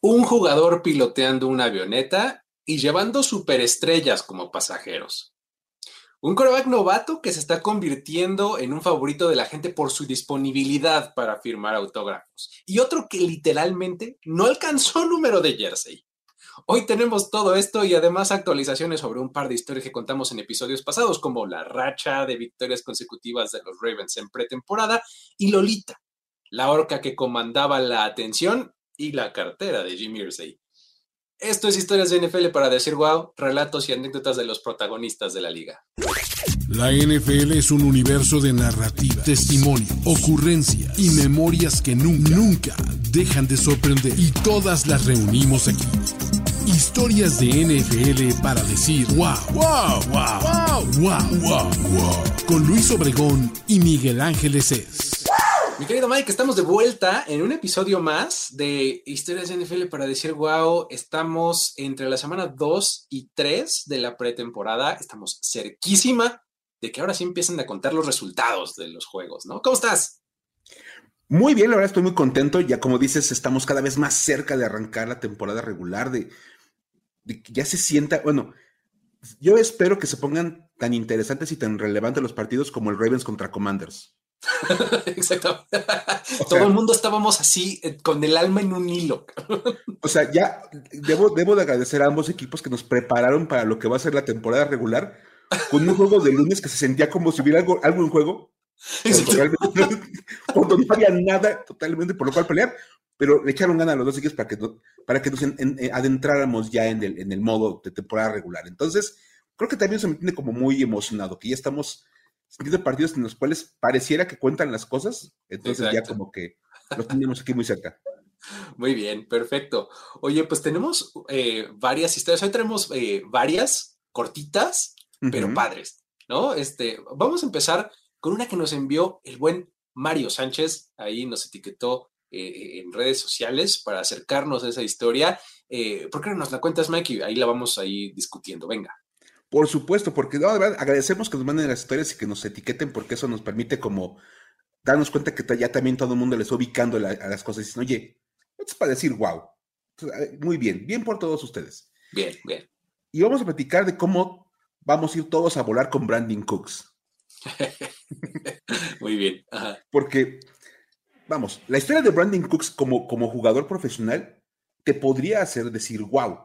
un jugador piloteando una avioneta y llevando superestrellas como pasajeros. Un coreback novato que se está convirtiendo en un favorito de la gente por su disponibilidad para firmar autógrafos. Y otro que literalmente no alcanzó número de jersey. Hoy tenemos todo esto y además actualizaciones sobre un par de historias que contamos en episodios pasados, como la racha de victorias consecutivas de los Ravens en pretemporada y Lolita, la orca que comandaba la atención y la cartera de Jimmy Irsay. Esto es Historias de NFL para decir wow, relatos y anécdotas de los protagonistas de la liga. La NFL es un universo de narrativa, testimonio, ocurrencia y memorias que nunca, nunca dejan de sorprender. Y todas las reunimos aquí. Historias de NFL para decir wow, wow, wow, wow, wow, wow, Con Luis Obregón y Miguel Ángeles es. Mi querido Mike, estamos de vuelta en un episodio más de Historias de NFL para decir wow. Estamos entre la semana 2 y 3 de la pretemporada. Estamos cerquísima de que ahora sí empiecen a contar los resultados de los juegos, ¿no? ¿Cómo estás? Muy bien, la verdad estoy muy contento. Ya como dices, estamos cada vez más cerca de arrancar la temporada regular, de, de que ya se sienta, bueno, yo espero que se pongan tan interesantes y tan relevantes los partidos como el Ravens contra Commanders. Exacto. Todo el mundo estábamos así, eh, con el alma en un hilo. o sea, ya debo, debo de agradecer a ambos equipos que nos prepararon para lo que va a ser la temporada regular, con un juego de lunes que se sentía como si hubiera algo, algo en juego. Cuando no había nada totalmente por lo cual pelear, pero le echaron ganas a los dos equipos para que, para que nos eh, adentráramos ya en el, en el modo de temporada regular. Entonces, creo que también se me tiene como muy emocionado, que ya estamos de partidos en los cuales pareciera que cuentan las cosas, entonces ya como que los tenemos aquí muy cerca. Muy bien, perfecto. Oye, pues tenemos eh, varias historias, hoy tenemos eh, varias cortitas, pero padres, ¿no? Este, vamos a empezar con una que nos envió el buen Mario Sánchez, ahí nos etiquetó eh, en redes sociales para acercarnos a esa historia. ¿Por qué no nos la cuentas, Mike? ahí la vamos a ir discutiendo. Venga. Por supuesto, porque de verdad agradecemos que nos manden las historias y que nos etiqueten, porque eso nos permite como darnos cuenta que ya también todo el mundo les está ubicando a las cosas y dicen, oye, esto es para decir wow. Muy bien, bien por todos ustedes. Bien, bien. Y vamos a platicar de cómo vamos a ir todos a volar con Brandon Cooks. Muy bien. Porque, vamos, la historia de Brandon Cooks como, como jugador profesional te podría hacer decir wow.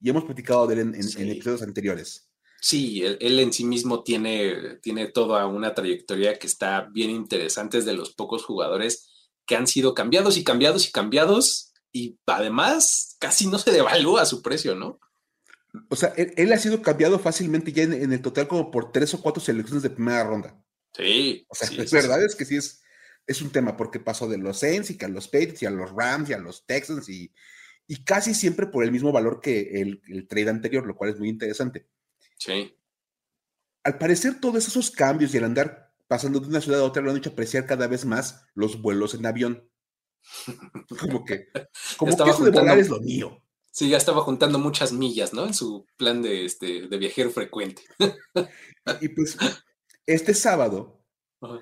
Y hemos platicado de él en episodios anteriores. Sí, él, en sí mismo tiene, tiene toda una trayectoria que está bien interesante, es de los pocos jugadores que han sido cambiados y cambiados y cambiados y además casi no se devalúa su precio, ¿no? O sea, él, ha sido cambiado fácilmente ya en, el total como por tres o cuatro selecciones de primera ronda. Sí. O sea, es verdad es que sí es, es un tema porque pasó de los Saints y que a los Patriots y a los Rams y a los Texans y, y casi siempre por el mismo valor que el, el trade anterior, lo cual es muy interesante. Sí. Al parecer, todos esos cambios y el andar pasando de una ciudad a otra lo han hecho apreciar cada vez más los vuelos en avión. Como que, como que eso de volar es lo mío. Sí, ya estaba juntando muchas millas, ¿no? En su plan de, este, de viajero frecuente. y, pues, este sábado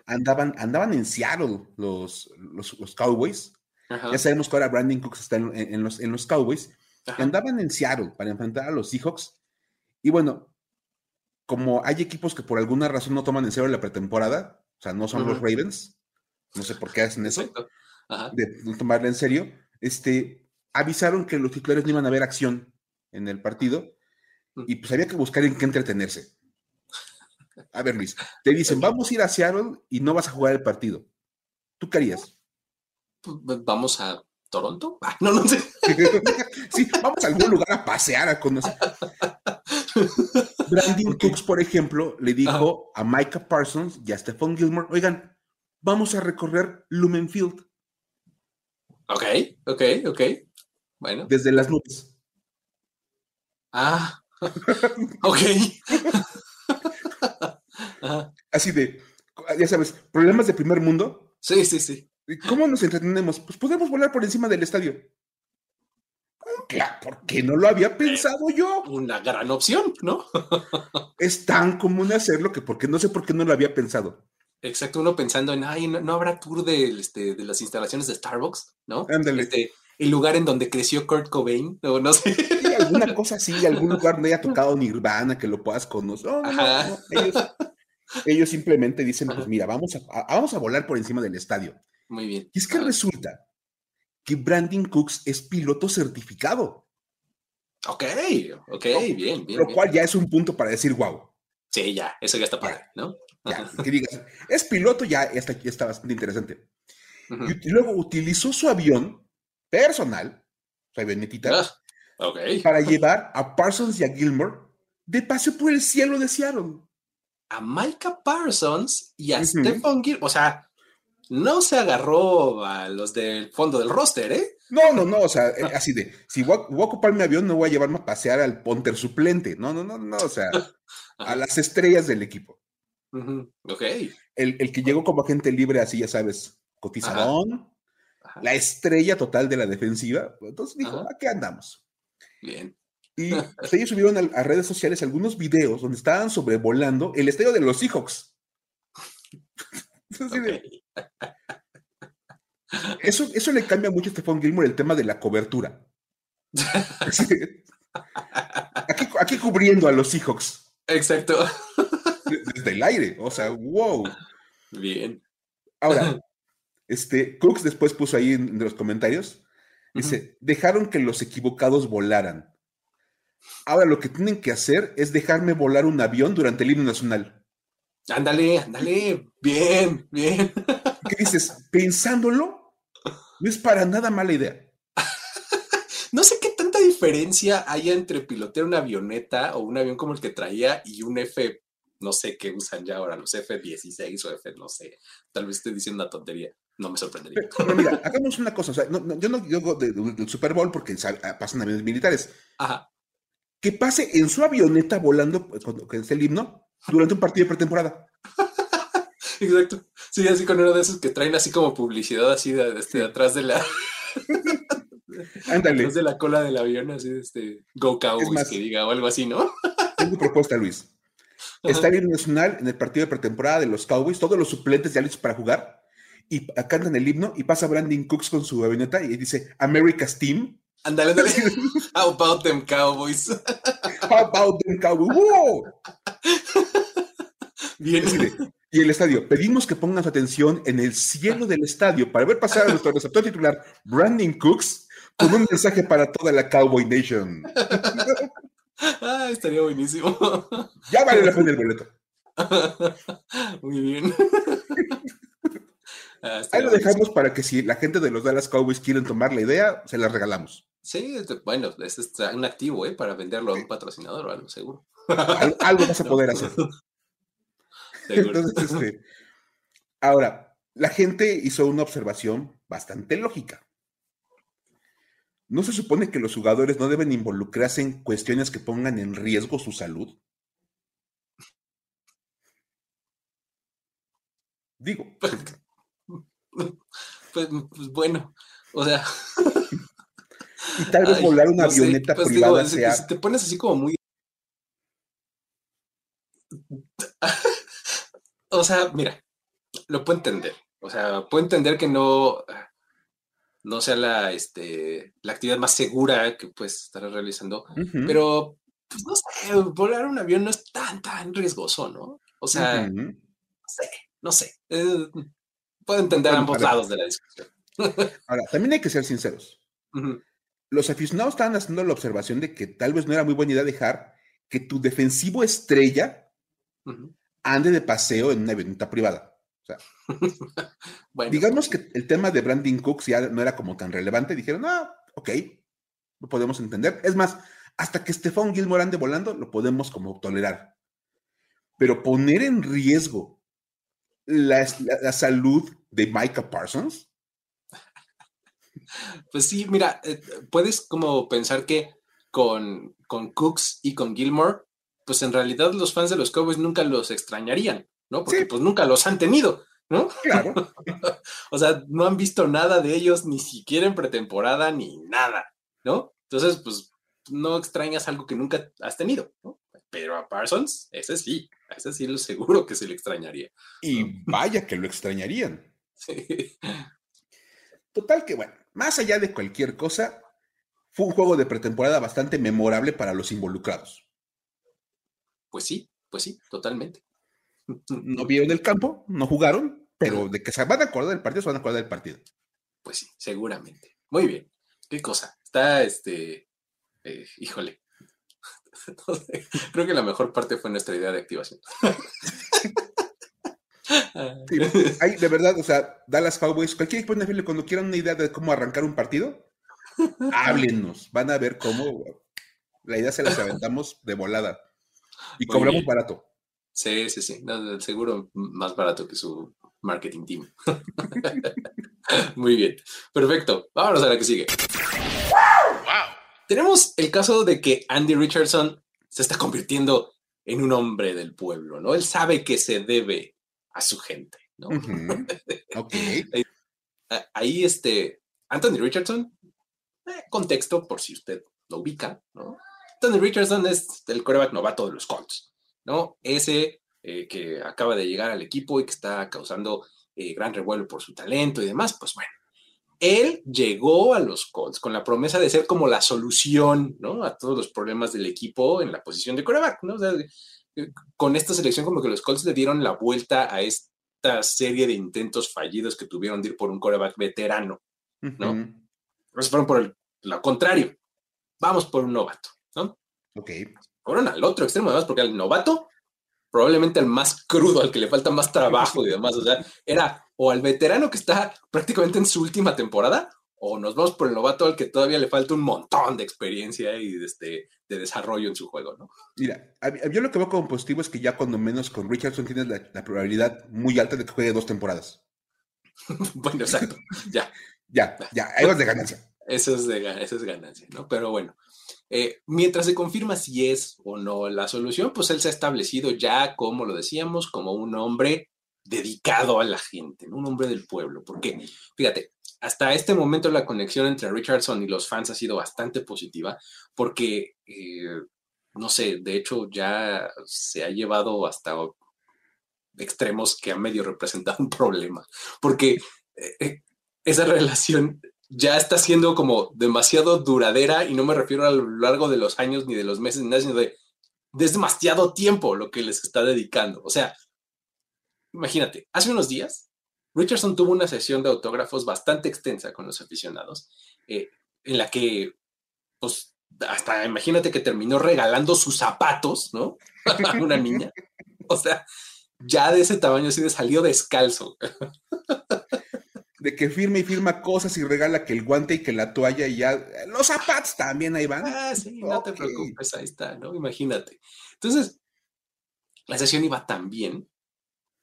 andaban, andaban en Seattle los, los, Cowboys. Ya sabemos que ahora Brandon Cooks está en, los, en los Cowboys. Andaban en Seattle para enfrentar a los Seahawks. Y bueno, como hay equipos que por alguna razón no toman en serio la pretemporada, o sea, no son los Ravens, no sé por qué hacen eso, de no tomarla en serio, este, avisaron que los titulares no iban a ver acción en el partido y pues había que buscar en qué entretenerse. A ver, Luis, te dicen, vamos a ir a Seattle y no vas a jugar el partido. ¿Tú qué harías? Pues, vamos a Toronto. Ah, no, no sé. sí, vamos a algún lugar a pasear, a conocer. Brandon Cooks, por ejemplo, le dijo a Micah Parsons y a Stephon Gilmore, oigan, vamos a recorrer Lumenfield. Ok, ok, ok. Bueno. Desde las nubes. Ah, ok. Así de, ya sabes, problemas de primer mundo. Sí, sí, sí. ¿Cómo nos entretenemos? Pues podemos volar por encima del estadio. Claro, ¿por qué no lo había pensado yo? Una gran opción, ¿no? es tan común hacerlo que porque no sé por qué no lo había pensado. Exacto, uno pensando en, ay, no, habrá tour de, este, de las instalaciones de Starbucks, ¿no? Ándale. Este, el lugar en donde creció Kurt Cobain, o no sé. alguna cosa así, algún lugar donde haya tocado Nirvana, que lo puedas conocer. ellos, simplemente dicen, pues mira, vamos a, vamos a volar por encima del estadio. Muy bien. Y es que resulta que Brandon Cooks es piloto certificado. Ok, ok, bien, bien. Lo cual ya es un punto para decir, wow. Sí, ya, eso ya está padre, ¿no? Ya, que digas, es piloto, ya está, está bastante interesante. y, luego utilizó su avión personal, su avionetita, ah, para llevar a Parsons y a Gilmore de paseo por el cielo de Seattle. A Micah Parsons y a Stephen Gilmore, o sea, no se agarró a los del fondo del roster, ¿eh? No, no, no, o sea, eh, así de, si voy a, ocupar mi avión, no voy a llevarme a pasear al Ponter suplente. No, no, no, no, o sea, a las estrellas del equipo. Ok. El, que llegó como agente libre, así ya sabes, cotizadón, la estrella total de la defensiva. Entonces dijo, ¿a qué andamos? Bien. Y pues, ellos subieron a, redes sociales algunos videos donde estaban sobrevolando el estadio de los Seahawks. Eso, eso le cambia mucho a Stephon Gilmore el tema de la cobertura. aquí, aquí cubriendo a los Seahawks. Exacto. Desde el aire, o sea, wow. Bien. Ahora, este, Cooks después puso ahí en, los comentarios, dice, dejaron que los equivocados volaran. Ahora lo que tienen que hacer es dejarme volar un avión durante el himno nacional. Ándale, ándale, bien, bien. ¿Qué dices? Pensándolo, no es para nada mala idea. no sé qué tanta diferencia hay entre pilotear una avioneta o un avión como el que traía y un F, no sé qué usan ya ahora, los F-16 o F, no sé. Tal vez estoy diciendo una tontería. No me sorprendería. Pero, mira, hagamos una cosa. yo no digo del Super Bowl porque pasan aviones militares. Ajá. Que pase en su avioneta volando, pues, cuando es el himno, durante un partido de pretemporada. Exacto. Sí, así con uno de esos que traen así como publicidad así de, este, atrás de la. Ándale. de la cola del avión, así de este Go Cowboys que diga o algo así, ¿no? Tengo propuesta, Luis. Está el nacional en el partido de pretemporada de los Cowboys, todos los suplentes ya listos para jugar, y cantan el himno, y pasa Brandon Cooks con su avioneta y dice America's Team. Ándale, ándale. How about them Cowboys? How about them Cowboys? ¡Wow! Bien. Y el estadio, pedimos que pongan su atención en el cielo del estadio para ver pasar a nuestro receptor titular, Brandon Cooks, con un mensaje para toda la Cowboy Nation. Ah, estaría buenísimo. Ya vale la pena el boleto. Muy bien. Ah, Ahí lo dejamos para que si la gente de los Dallas Cowboys quieren tomar la idea, se la regalamos. Sí, bueno, es un activo, ¿eh? Para venderlo a un patrocinador o algo, seguro. algo vas a poder hacer. Entonces, este, ahora, la gente hizo una observación bastante lógica. ¿No se supone que los jugadores no deben involucrarse en cuestiones que pongan en riesgo su salud? Digo. Pues, pues, bueno, o sea. Y tal vez volar una avioneta pues, privada sea... Si te pones así como muy o sea, mira, lo puedo entender. O sea, puedo entender que no, no sea la, este, la actividad más segura que puedes estar realizando, pero, pues no sé, volar un avión no es tan, tan riesgoso, ¿no? O sea, no sé, no sé. Eh, puedo entender ambos lados de la discusión. Ahora, también hay que ser sinceros. Los aficionados estaban haciendo la observación de que tal vez no era muy buena idea dejar que tu defensivo estrella ande de paseo en una avioneta privada. O sea, digamos que el tema de Brandon Cooks ya no era como tan relevante. Dijeron, ah, ok, lo podemos entender. Es más, hasta que Stephon Gilmore ande volando, lo podemos como tolerar. Pero poner en riesgo la, salud de Micah Parsons. Pues sí, mira, eh, puedes como pensar que con, con Cooks y con Gilmore pues en realidad los fans de los Cowboys nunca los extrañarían, ¿no? Porque pues nunca los han tenido, ¿no? Claro. o sea, no han visto nada de ellos, ni siquiera en pretemporada, ni nada, ¿no? Entonces, pues no extrañas algo que nunca has tenido, ¿no? Pero a Parsons, ese sí, a ese sí lo seguro que se le extrañaría. Y vaya que lo extrañarían. Sí. Total que, bueno, más allá de cualquier cosa, fue un juego de pretemporada bastante memorable para los involucrados. Pues sí, pues sí, totalmente. No vieron el campo, no jugaron, pero de que se van a acordar del partido, se van a acordar del partido. Pues sí, seguramente. Muy bien. ¿Qué cosa? Está, este, eh, híjole. Creo que la mejor parte fue nuestra idea de activación. hay, de verdad, o sea, Dallas Cowboys, cualquier equipo NFL, cuando quieran una idea de cómo arrancar un partido, háblenos. Van a ver cómo la idea se las aventamos de volada. Y cobramos barato. Sí, sí, sí. seguro más barato que su marketing team. Muy bien. Perfecto. Vámonos a la que sigue. Wow. Tenemos el caso de que Andy Richardson se está convirtiendo en un hombre del pueblo, ¿no? Él sabe que se debe a su gente, ¿no? Ok. Ahí, este, Anthony Richardson, eh, contexto por si usted lo ubica, ¿no? Anthony Richardson es el coreback novato de los Colts, ¿no? Ese eh, que acaba de llegar al equipo y que está causando eh, gran revuelo por su talento y demás, pues bueno, él llegó a los Colts con la promesa de ser como la solución, ¿no? A todos los problemas del equipo en la posición de coreback, ¿no? Eh, con esta selección como que los Colts le dieron la vuelta a esta serie de intentos fallidos que tuvieron de ir por un coreback veterano, ¿no? Uh fueron por lo contrario. Vamos por un novato, ¿no? Ok. Fueron al otro extremo, además, porque el novato probablemente al más crudo, al que le falta más trabajo y demás. O sea, era o al veterano que está prácticamente en su última temporada, o nos vamos por el novato al que todavía le falta un montón de experiencia y de, este, de desarrollo en su juego, ¿no? Mira, yo lo que veo como positivo es que ya cuando menos con Richardson tienes la, probabilidad muy alta de que juegue dos temporadas. bueno, exacto, ya. ya, ya, ahí vas de ganancia. Eso es, de, eso es ganancia, ¿no? Pero bueno, eh, mientras se confirma si es o no la solución, pues él se ha establecido ya, como lo decíamos, como un hombre dedicado a la gente, un hombre del pueblo. Porque, fíjate, hasta este momento la conexión entre Richardson y los fans ha sido bastante positiva, porque, eh, no sé, de hecho ya se ha llevado hasta extremos que han medio representado un problema, porque eh, esa relación ya está siendo como demasiado duradera y no me refiero a lo largo de los años ni de los meses, sino de, es demasiado tiempo lo que les está dedicando. O sea, imagínate, hace unos días Richardson tuvo una sesión de autógrafos bastante extensa con los aficionados, eh, en la que, pues, hasta imagínate que terminó regalando sus zapatos, ¿no? A una niña. O sea, ya de ese tamaño así de salió descalzo de que firma y firma cosas y regala que el guante y que la toalla y ya. Los zapatos también ahí van. Ah, sí, no te preocupes, ahí está, ¿no? Imagínate. Entonces, la sesión iba tan bien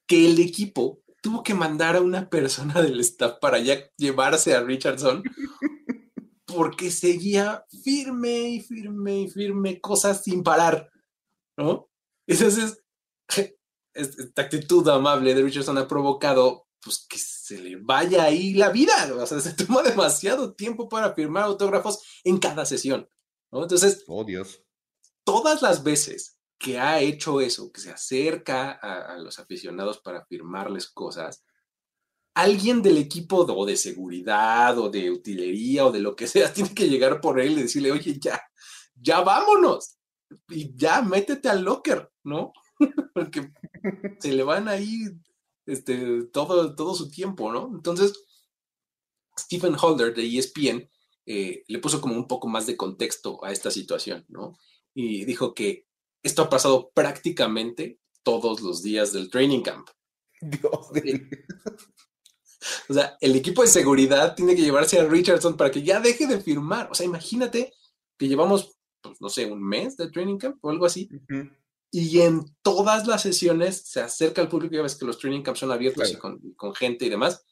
que el equipo tuvo que mandar a una persona del staff para ya llevarse a Richardson porque seguía firme y firme y firme cosas sin parar, ¿no? Entonces, esta actitud amable de Richardson ha provocado pues que se le vaya ahí la vida. O sea, se toma demasiado tiempo para firmar autógrafos en cada sesión. ¿no? Entonces, oh Dios. Todas las veces que ha hecho eso, que se acerca a, los aficionados para firmarles cosas, alguien del equipo o de seguridad o de utilería o de lo que sea tiene que llegar por él y decirle, oye, ya, ya vámonos. Y ya métete al locker, ¿no? Porque se le van ahí este, todo, todo su tiempo, ¿no? Entonces, Stephen Holder de ESPN eh, le puso como un poco más de contexto a esta situación, ¿no? Y dijo que esto ha pasado prácticamente todos los días del training camp. Dios O sea, el equipo de seguridad tiene que llevarse a Richardson para que ya deje de firmar. O sea, imagínate que llevamos, pues, no sé, un mes de training camp o algo así y en todas las sesiones se acerca al público, ya ves que los training camps son abiertos y con, gente y demás.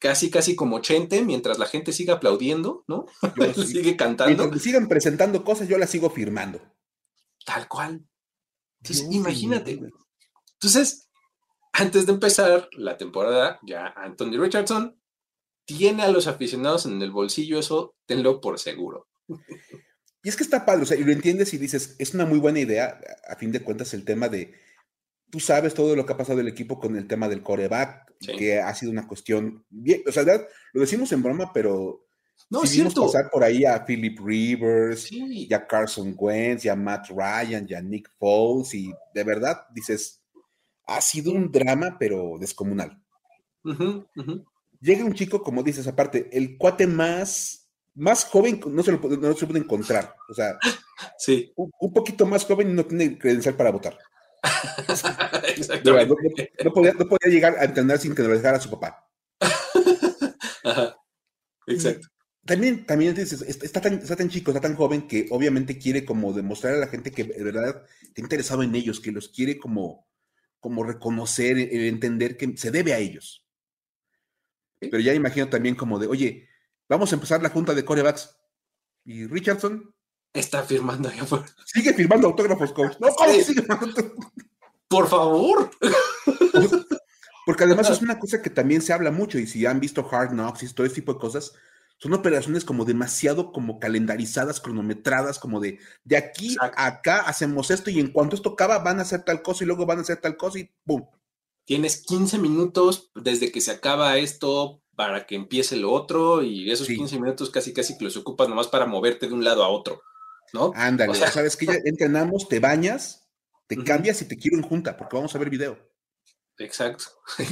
Casi, casi como 80, mientras la gente siga aplaudiendo, ¿no? sigue cantando. Mientras sigan presentando cosas, yo las sigo firmando. Tal cual. Entonces, imagínate. Entonces, antes de empezar la temporada, ya Anthony Richardson tiene a los aficionados en el bolsillo, eso tenlo por seguro. Y es que está padre, o sea, y lo entiendes y dices, es una muy buena idea, a fin de cuentas, el tema de tú sabes todo lo que ha pasado el equipo con el tema del coreback, que ha sido una cuestión bien, o sea, lo decimos en broma, pero no, si vimos pasar por ahí a Philip Rivers, y a Carson Wentz, y a Matt Ryan, y a Nick Foles, y de verdad dices, ha sido un drama, pero descomunal. Llega un chico, como dices, aparte, el cuate más, más joven, no se lo, no se puede encontrar. O sea, sí. un, poquito más joven no tiene credencial para votar. No, podía, llegar a entender sin que lo dejara su papá. Exacto. También, también está, tan, está tan chico, está tan joven que obviamente quiere como demostrar a la gente que de verdad está interesado en ellos, que los quiere como, como reconocer, eh, entender que se debe a ellos. Pero ya imagino también como de, oye, vamos a empezar la junta de corebacks. ¿Y Richardson? Está firmando ahí Sigue firmando autógrafos, coach. No, sigue Por favor. Porque además es una cosa que también se habla mucho y si han visto Hard Knocks y todo ese tipo de cosas, son operaciones como demasiado como calendarizadas, cronometradas, como de de aquí a acá hacemos esto y en cuanto esto acaba van a hacer tal cosa y luego van a hacer tal cosa y ¡pum! Tienes 15 minutos desde que se acaba esto para que empiece lo otro y esos 15 minutos casi casi que los ocupas nomás para moverte de un lado a otro. ¿no? Ándale, sabes que ya entrenamos, te bañas, te cambias y te quiero en junta, porque vamos a ver video. Exacto.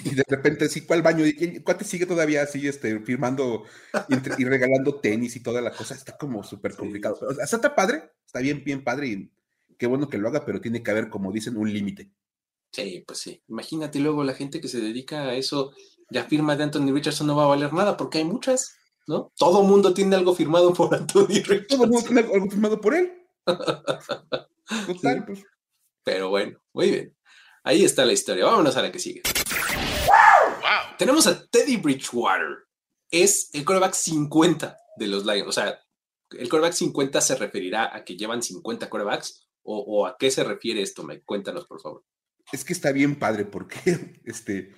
Y de repente, sí, ¿cuál baño? ¿Cuál te sigue todavía así, este, firmando y, regalando tenis y toda la cosa? Está como súper complicado. O sea, está padre, está bien, bien padre y qué bueno que lo haga, pero tiene que haber, como dicen, un límite. Sí, pues sí. Imagínate luego la gente que se dedica a eso, ya firma de Anthony Richardson no va a valer nada, porque hay muchas. ¿no? Todo mundo tiene algo firmado por Anthony Richardson. Todo el mundo tiene algo firmado por él. Total, pues. Pero bueno, muy bien. Ahí está la historia. Vámonos a la que sigue. Tenemos a Teddy Bridgewater. Es el coreback 50 de los Lions. O sea, ¿el coreback 50 se referirá a que llevan 50 corebacks? ¿O, a qué se refiere esto? Me, cuéntanos, por favor. Es que está bien padre porque este,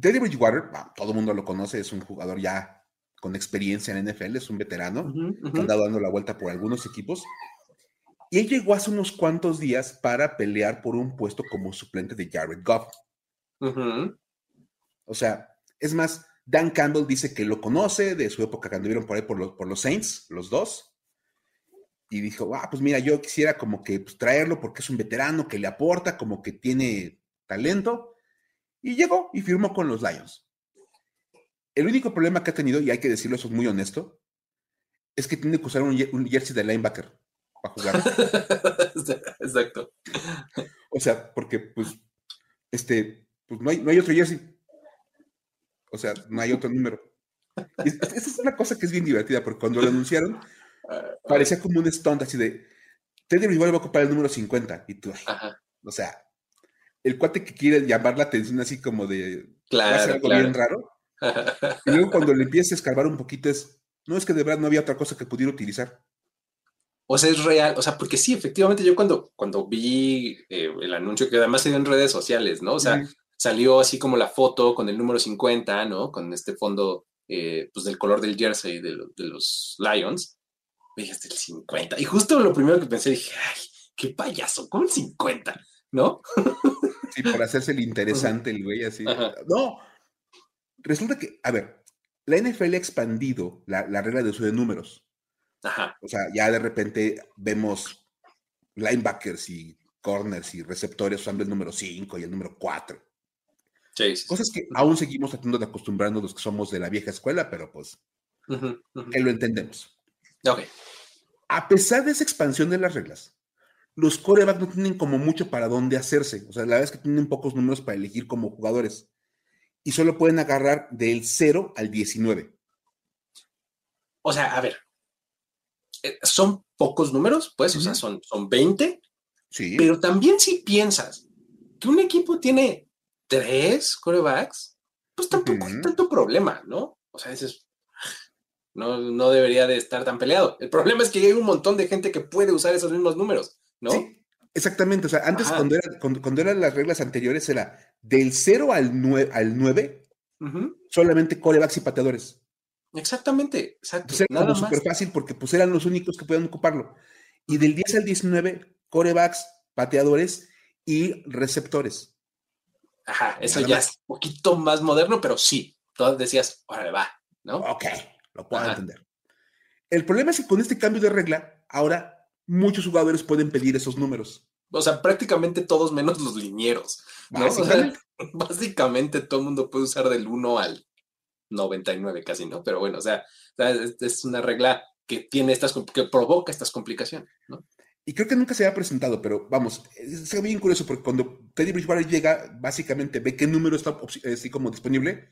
Teddy Bridgewater, todo el mundo lo conoce, es un jugador ya con experiencia en NFL, es un veterano, que anda dando la vuelta por algunos equipos. Y él llegó hace unos cuantos días para pelear por un puesto como suplente de Jared Goff. O sea, es más, Dan Campbell dice que lo conoce de su época cuando vieron por ahí por los, por los Saints, los dos. Y dijo, ah, pues mira, yo quisiera como que pues, traerlo porque es un veterano que le aporta, como que tiene talento. Y llegó y firmó con los Lions. El único problema que ha tenido, y hay que decirlo, eso es muy honesto, es que tiene que usar un, jersey de linebacker para jugar. Exacto. O sea, porque pues, este, pues no hay, no hay otro jersey. O sea, no hay otro número. esa es una cosa que es bien divertida, porque cuando lo anunciaron, parecía como un stunt así de, Teddy igual va a ocupar el número 50. Y tú, o sea, el cuate que quiere llamar la atención así como de, claro, algo bien raro y luego cuando le empieza a escarbar un poquito es, no es que de verdad no había otra cosa que pudiera utilizar. O sea, es real, o sea, porque sí, efectivamente yo cuando, cuando vi eh, el anuncio que además se dio en redes sociales, ¿no? O sea, salió así como la foto con el número 50, ¿no? Con este fondo, eh, pues del color del jersey de, los Lions. Dije, el 50. Y justo lo primero que pensé, dije, ay, qué payaso, ¿cómo el 50? ¿No? Sí, por hacerse el interesante el güey así. No, Resulta que, a ver, la NFL ha expandido la, regla de uso de números. Ajá. O sea, ya de repente vemos linebackers y corners y receptores usando el número 5 y el número 4. Sí, Cosas que aún seguimos tratando de acostumbrarnos los que somos de la vieja escuela, pero pues que lo entendemos. Ok. A pesar de esa expansión de las reglas, los corebacks no tienen como mucho para dónde hacerse. O sea, la verdad es que tienen pocos números para elegir como jugadores y solo pueden agarrar del 0 al 19. O sea, a ver, eh, son pocos números, pues, o sea, son, son 20. Sí. Pero también si piensas que un equipo tiene tres corebacks, pues tampoco hay tanto problema, ¿no? O sea, no, no debería de estar tan peleado. El problema es que hay un montón de gente que puede usar esos mismos números, ¿no? Sí, exactamente. O sea, antes cuando, cuando, eran las reglas anteriores era del 0 al 9, al 9 solamente corebacks y pateadores. Exactamente, exacto. era súper fácil porque pues eran los únicos que podían ocuparlo. Y del 10 al 19, corebacks, pateadores y receptores. Ajá, eso ya es un poquito más moderno, pero sí, todas decías, órale, va, ¿no? Ok, lo puedo entender. El problema es que con este cambio de regla, ahora muchos jugadores pueden pedir esos números. O sea, prácticamente todos menos los linieros. Básicamente. básicamente todo el mundo puede usar del 1 al 99 casi, ¿no? Pero bueno, o sea, es una regla que tiene estas, que provoca estas complicaciones, ¿no? Y creo que nunca se había presentado, pero vamos, es bien curioso porque cuando Teddy Bridgewater llega, básicamente ve qué número está así como disponible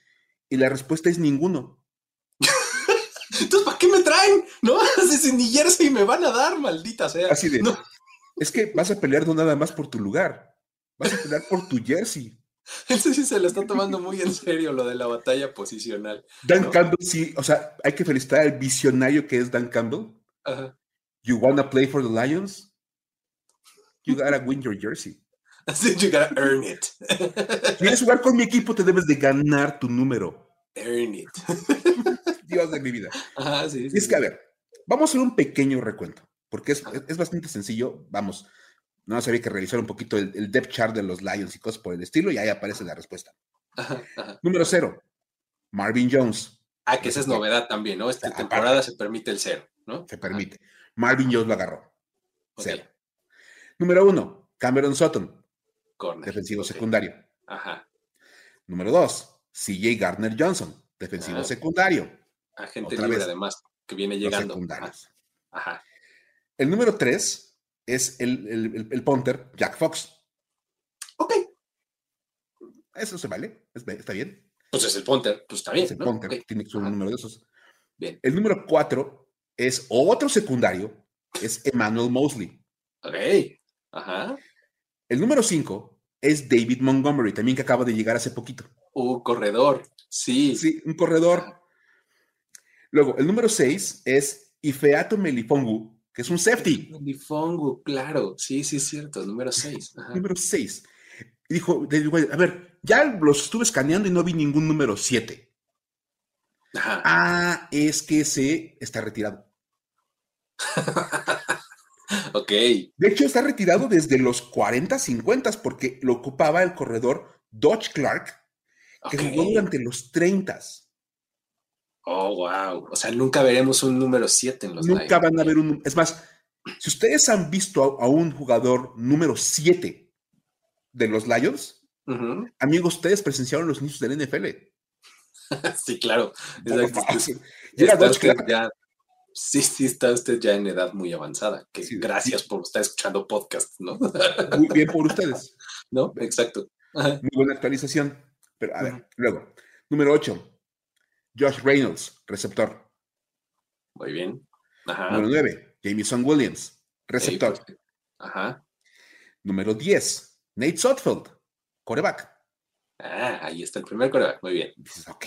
y la respuesta es ninguno. Entonces, ¿para qué me traen? No, si ni jersey me van a dar, maldita sea. Así de. Es que vas a pelear no nada más por tu lugar, vas a pelear por tu jersey. Ese sí se lo está tomando muy en serio lo de la batalla posicional. Dan Campbell, sí, o sea, hay que felicitar al visionario que es Dan Campbell. Ajá. You wanna play for the Lions? You gotta win your jersey. you gotta earn it. ¿Quieres jugar con mi equipo? Te debes de ganar tu número. Earn it. Dios de mi vida. Ajá, sí, es que, a ver, vamos a hacer un pequeño recuento, porque es, es bastante sencillo. Vamos, no había que revisar un poquito el, depth chart de los Lions y cosas por el estilo, y ahí aparece la respuesta. Número cero, Marvin Jones. Ah, que esa es novedad también, ¿no? Esta temporada se permite el cero, ¿no? Se permite. Marvin Jones lo agarró. Cero. Número uno, Cameron Sutton. Defensivo secundario. Ajá. Número dos, CJ Gardner Johnson. Defensivo secundario. Agente libre, además, que viene llegando. Ajá. El número tres es el, el, el, punter Jack Fox. Ok. Eso se vale. Está bien. Pues es el punter. Pues está bien. Es el punter. Tiene que ser un número de esos. Bien. El número cuatro es otro secundario, es Emmanuel Mosley. Ok, ajá. El número 5 es David Montgomery, también que acaba de llegar hace poquito. Un corredor, sí. Sí, un corredor. Luego, el número 6 es Ifeato Melifongu, que es un safety. Melifongu, claro, sí, sí, es cierto, el número 6. Número 6. Dijo, a ver, ya los estuve escaneando y no vi ningún número 7. Ah, es que se está retirado. ok. De hecho, está retirado desde los 40, 50 porque lo ocupaba el corredor Dodge Clark, que jugó durante los 30. Oh, wow. O sea, nunca veremos un número 7 en los Nunca van a ver un. Es más, si ustedes han visto a, un jugador número 7 de los Lions, amigos, ustedes presenciaron los inicios del NFL. sí, claro. sí, sí, está usted ya en edad muy avanzada. Que gracias por estar escuchando podcast, ¿no? Muy bien por ustedes. ¿No? Exacto. Muy buena actualización. Pero a ver, luego. Número 8. Josh Reynolds, receptor. Muy bien. Número 9. Jameson Williams, receptor. Ajá. Número 10. Nate Sotfeld, coreback. Ah, ahí está el primer coreback, muy bien. ok.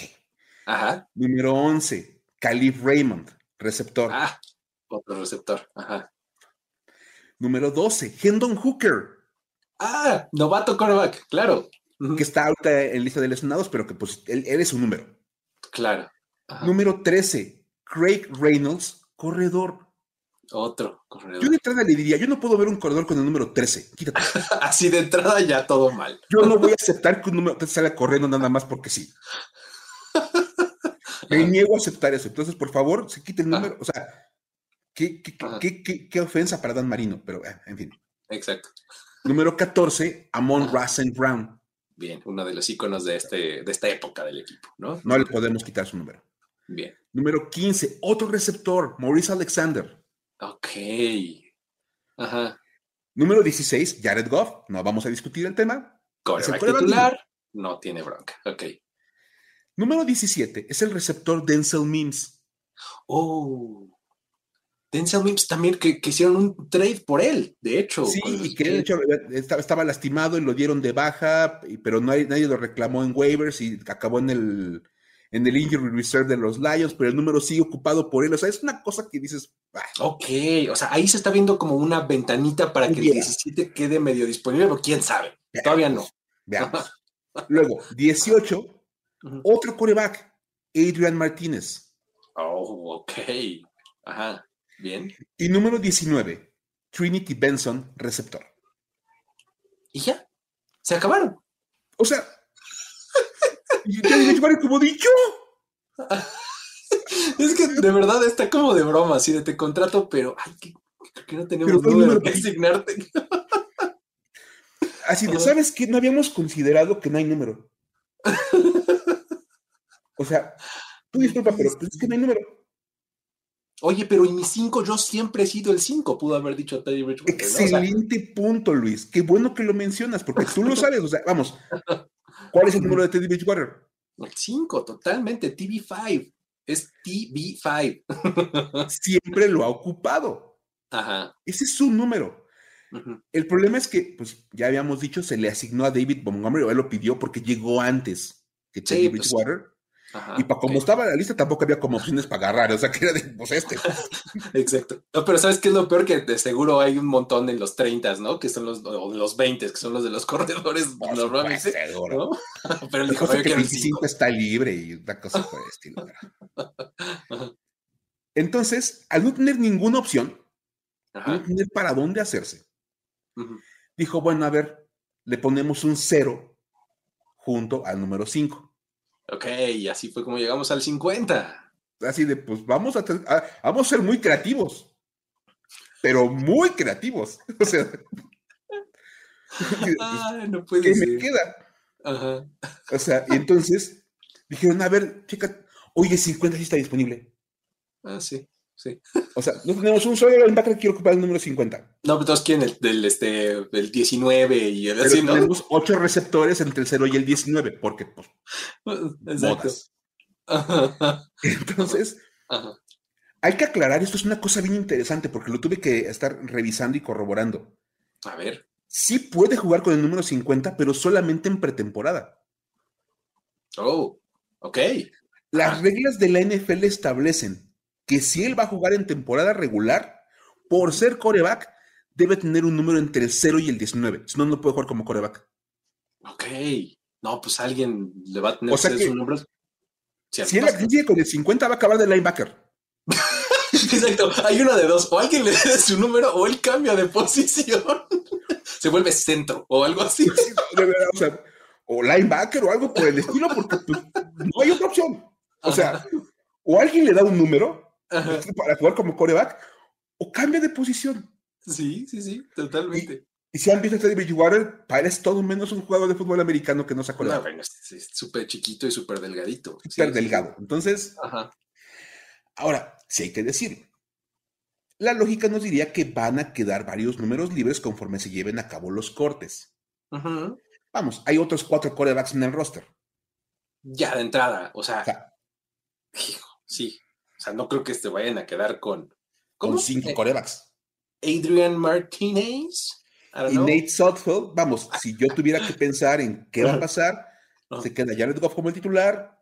Ajá. Número 11, Calif Raymond, receptor. Ah, otro receptor, ajá. Número 12, Hendon Hooker. Ah, novato coreback, claro. Que está ahorita en lista de lesionados, pero que pues él, es un número. Claro. Número 13, Craig Reynolds, corredor. Otro corredor. Yo de entrada le diría, yo no puedo ver un corredor con el número 13. Quítate. Así de entrada ya todo mal. Yo no voy a aceptar que un número te salga corriendo nada más porque sí. Me niego a aceptar eso. Entonces, por favor, se quite el número. O sea, qué, qué, ofensa para Dan Marino, pero eh, en fin. Exacto. Número 14, Amon Russell Brown. Bien, uno de los iconos de, este, de esta época del equipo, ¿no? No le podemos quitar su número. Bien. Número 15, otro receptor, Maurice Alexander. Ok. Ajá. Número 16, Jared Goff. No vamos a discutir el tema. el titular. No tiene bronca. Ok. Número 17 es el receptor Denzel Mims. Oh. Denzel Mims también que, hicieron un trade por él, de hecho. Sí, y que de hecho estaba, lastimado y lo dieron de baja, pero no hay, nadie lo reclamó en waivers y acabó en el, en el injury reserve de los Lions, pero el número sigue ocupado por él. O sea, es una cosa que dices. Ok, o sea, ahí se está viendo como una ventanita para que el 17 quede medio disponible, pero quién sabe. Todavía no. Veamos. Luego, 18, otro coreback, Adrian Martínez. Oh, ok. Ajá, bien. Y número 19, Trinity Benson, receptor. Y ya, se acabaron. O sea, y Teddy Bridgewater como dicho. es que de verdad está como de broma, así de te contrato, pero ay, que, que no tenemos número que asignarte. Así de, ¿sabes qué? No habíamos considerado que no hay número. O sea, tú disculpa, pero pues, es que no hay número. Oye, pero en mi 5 yo siempre he sido el 5, pudo haber dicho Teddy Bridgewater. Excelente punto, Luis. Qué bueno que lo mencionas, porque tú lo sabes. O sea, vamos, ¿cuál es el número de Teddy Bridgewater? El 5, totalmente, TV5. Es TV5. siempre lo ha ocupado. Ajá. Ese es su número. El problema es que, pues ya habíamos dicho, se le asignó a David Montgomery, o él lo pidió porque llegó antes que Teddy pues, Bridgewater y para como estaba la lista, tampoco había como opciones para agarrar, o sea, que era de, pues este. Exacto. No, pero ¿sabes qué es lo peor? Que de seguro hay un montón en los 30, ¿no? Que son los, o los 20, que son los de los corredores normalmente. ¿no? pero el dijo, que el 25 está libre y una cosa por el estilo. Entonces, al no tener ninguna opción, no tener para dónde hacerse, dijo, bueno, a ver, le ponemos un cero junto al número 5. Ok, y así fue como llegamos al 50. Así de, pues vamos a, vamos a ser muy creativos, pero muy creativos. O sea, no puede ¿qué me queda? Ajá. O sea, y entonces dijeron, a ver, chica, oye, 50 sí está disponible. Ah, sí. Sí. O sea, no tenemos un solo linebacker que quiere ocupar el número 50. No, pero todos quieren el, del, este, el 19 y el así, ¿no? Tenemos 8 receptores entre el 0 y el 19, porque, pues. Exacto. Entonces, hay que aclarar, esto es una cosa bien interesante, porque lo tuve que estar revisando y corroborando. A ver. Sí puede jugar con el número 50, pero solamente en pretemporada. Oh, ok. Las reglas de la NFL establecen que si él va a jugar en temporada regular, por ser coreback, debe tener un número entre el 0 y el 19. Si no, no puede jugar como coreback. Ok. No, pues alguien le va a tener o sea que, números. Si, él sigue con el 50, va a acabar de linebacker. Exacto. Hay una de dos. O alguien le da su número o él cambia de posición. Se vuelve centro o algo así. o, sea, o linebacker o algo por el estilo, porque pues, no hay otra opción. O sea, o alguien le da un número para jugar como coreback o cambia de posición. Sí, sí, sí, totalmente. Y, si han visto a Teddy Bridgewater, parece todo menos un jugador de fútbol americano que no sacó la. bueno, es súper chiquito y súper delgadito. Súper delgado. Entonces, ahora, sí hay que decir, la lógica nos diría que van a quedar varios números libres conforme se lleven a cabo los cortes. Vamos, hay otros cuatro corebacks en el roster. Ya de entrada, o sea, sí, o sea, no creo que se vayan a quedar con. Con cinco corebacks. Adrian Martinez. Y Nate Sudfeld, vamos, si yo tuviera que pensar en qué va a pasar, se queda Jared Goff como el titular,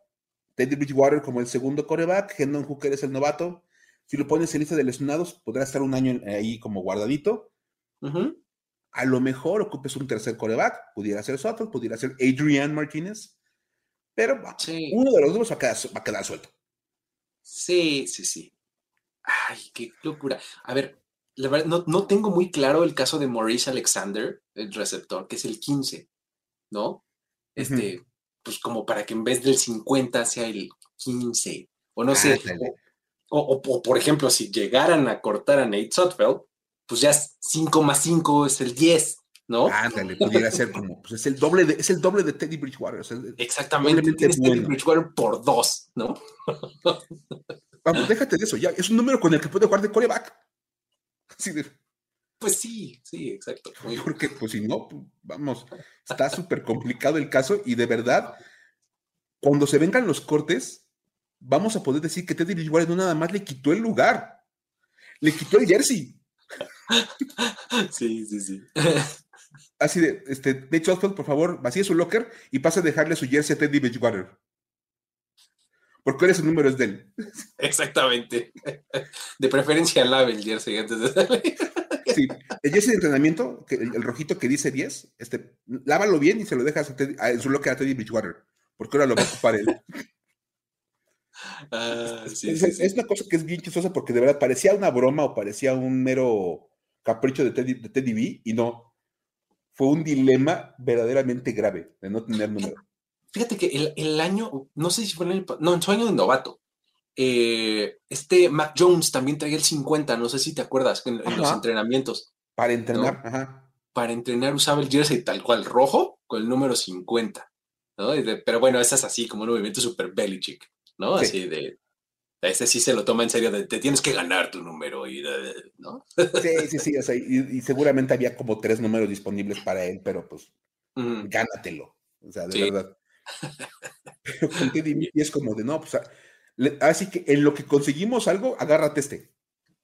Teddy Bridgewater como el segundo coreback, Hendon Hooker es el novato. Si lo pones en lista de lesionados, podrá estar un año ahí como guardadito. A lo mejor ocupes un tercer coreback, pudiera ser Sudfeld, pudiera ser Adrian Martinez, pero uno de los dos va a quedar suelto. Sí, sí, sí. Ay, qué locura. A ver, la verdad, no, no, tengo muy claro el caso de Maurice Alexander, el receptor, que es el 15, ¿no? Este, pues como para que en vez del 50 sea el 15, o no sé. O, o, por ejemplo, si llegaran a cortar a Nate Sotfeld, pues ya 5 más 5 es el 10, ¿no? Ándale, pudiera ser como, pues es el doble de, es el doble de Teddy Bridgewater. Exactamente, tienes Teddy Bridgewater por dos, ¿no? Vamos, déjate de eso, ya, es un número con el que puede jugar de coreback. Pues sí, sí, exacto. Porque, pues si no, vamos, está súper complicado el caso y de verdad, cuando se vengan los cortes, vamos a poder decir que Teddy Bridgewater no nada más le quitó el lugar, le quitó el jersey. Sí, sí, sí. Así de, este, de hecho, por favor, vacíe su locker y pase a dejarle su jersey a Teddy Bridgewater. Porque eres el número es de él. Exactamente. De preferencia lave el jersey antes de salir. Sí, el jersey de entrenamiento, el, rojito que dice 10, este, lávalo bien y se lo dejas en su locker a Teddy Bridgewater. Porque ahora lo va a ocupar él. Ah, es, una cosa que es bien chistosa porque de verdad parecía una broma o parecía un mero capricho de Teddy, de Teddy B y no fue un dilema verdaderamente grave de no tener número. Fíjate que el, año, no sé si fue en el, no, en su año de novato, eh, este Mac Jones también traía el 50, no sé si te acuerdas, en, los entrenamientos. Para entrenar, ajá. Para entrenar usaba el jersey tal cual rojo con el número 50, ¿no? pero bueno, esa es así, como un movimiento super Belichick, ¿no? Así de, este sí se lo toma en serio, de, te tienes que ganar tu número, y, ¿no? Sí, sí, sí, o sea, y, seguramente había como tres números disponibles para él, pero pues gánatelo, o sea, de verdad. Pero con Teddy es como de, no, pues así que en lo que conseguimos algo, agárrate este.